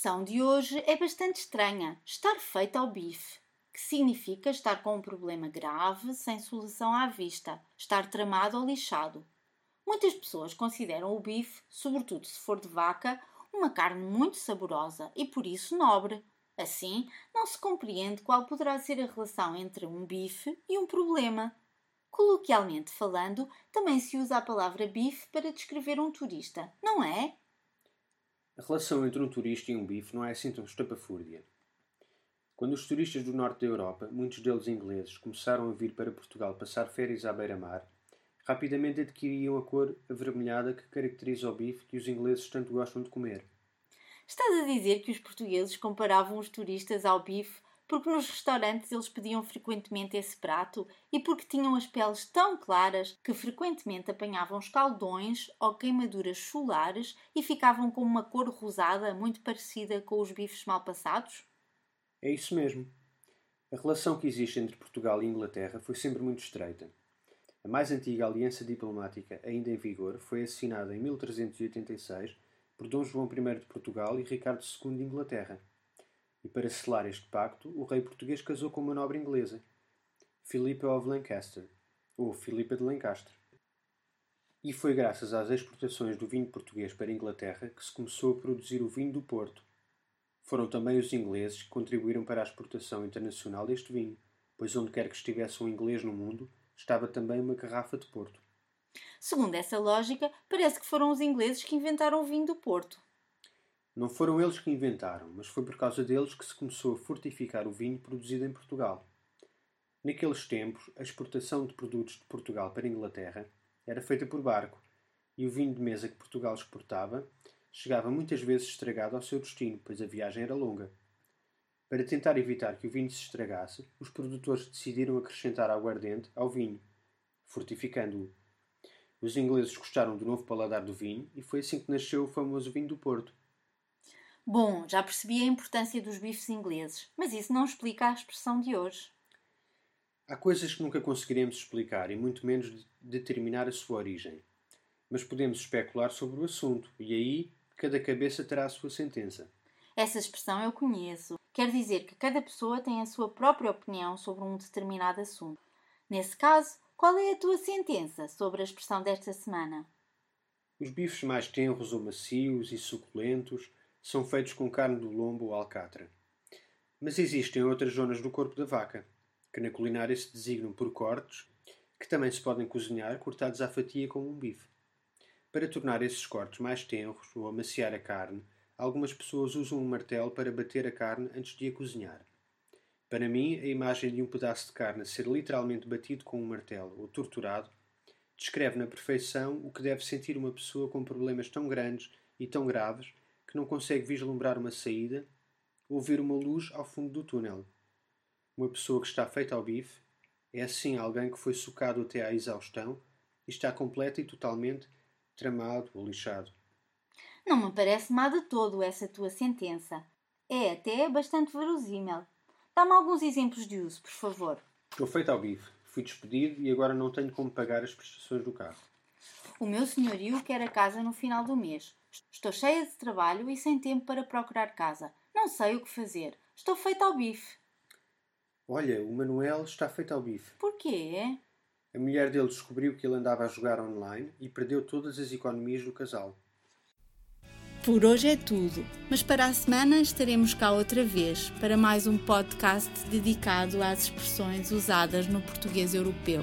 Expressão de hoje é bastante estranha: estar feito ao bife, que significa estar com um problema grave, sem solução à vista, estar tramado ou lixado. Muitas pessoas consideram o bife, sobretudo se for de vaca, uma carne muito saborosa e por isso nobre. Assim, não se compreende qual poderá ser a relação entre um bife e um problema. Coloquialmente falando, também se usa a palavra bife para descrever um turista, não é? A relação entre um turista e um bife não é assim tão estapafúrdia. Quando os turistas do norte da Europa, muitos deles ingleses, começaram a vir para Portugal passar férias à beira-mar, rapidamente adquiriam a cor avermelhada que caracteriza o bife que os ingleses tanto gostam de comer. Estás a dizer que os portugueses comparavam os turistas ao bife porque nos restaurantes eles pediam frequentemente esse prato e porque tinham as peles tão claras que frequentemente apanhavam escaldões ou queimaduras solares e ficavam com uma cor rosada muito parecida com os bifes mal passados? É isso mesmo. A relação que existe entre Portugal e Inglaterra foi sempre muito estreita. A mais antiga aliança diplomática ainda em vigor foi assinada em 1386 por Dom João I de Portugal e Ricardo II de Inglaterra e para selar este pacto, o rei português casou com uma nobre inglesa, Philippa of Lancaster, ou Filipa de Lancaster. E foi graças às exportações do vinho português para a Inglaterra que se começou a produzir o vinho do Porto. Foram também os ingleses que contribuíram para a exportação internacional deste vinho, pois onde quer que estivesse um inglês no mundo, estava também uma garrafa de Porto. Segundo essa lógica, parece que foram os ingleses que inventaram o vinho do Porto. Não foram eles que inventaram, mas foi por causa deles que se começou a fortificar o vinho produzido em Portugal. Naqueles tempos, a exportação de produtos de Portugal para a Inglaterra era feita por barco, e o vinho de mesa que Portugal exportava chegava muitas vezes estragado ao seu destino, pois a viagem era longa. Para tentar evitar que o vinho se estragasse, os produtores decidiram acrescentar aguardente ao vinho, fortificando-o. Os ingleses gostaram do novo paladar do vinho e foi assim que nasceu o famoso vinho do Porto. Bom, já percebi a importância dos bifes ingleses, mas isso não explica a expressão de hoje. Há coisas que nunca conseguiremos explicar e muito menos determinar a sua origem. Mas podemos especular sobre o assunto e aí cada cabeça terá a sua sentença. Essa expressão eu conheço. Quer dizer que cada pessoa tem a sua própria opinião sobre um determinado assunto. Nesse caso, qual é a tua sentença sobre a expressão desta semana? Os bifes mais tenros ou macios e suculentos são feitos com carne do lombo ou alcatra. Mas existem outras zonas do corpo da vaca, que na culinária se designam por cortes, que também se podem cozinhar cortados à fatia como um bife. Para tornar esses cortes mais tenros ou amaciar a carne, algumas pessoas usam um martelo para bater a carne antes de a cozinhar. Para mim, a imagem de um pedaço de carne ser literalmente batido com um martelo ou torturado descreve na perfeição o que deve sentir uma pessoa com problemas tão grandes e tão graves que não consegue vislumbrar uma saída ou ver uma luz ao fundo do túnel. Uma pessoa que está feita ao bife é assim alguém que foi socado até à exaustão e está completa e totalmente tramado ou lixado. Não me parece má de todo essa tua sentença. É até bastante verosímil. Dá-me alguns exemplos de uso, por favor. Estou feito ao bife. Fui despedido e agora não tenho como pagar as prestações do carro. O meu senhorio quer a casa no final do mês. Estou cheia de trabalho e sem tempo para procurar casa. Não sei o que fazer. Estou feita ao bife. Olha, o Manuel está feito ao bife. Porquê? A mulher dele descobriu que ele andava a jogar online e perdeu todas as economias do casal. Por hoje é tudo, mas para a semana estaremos cá outra vez para mais um podcast dedicado às expressões usadas no português europeu.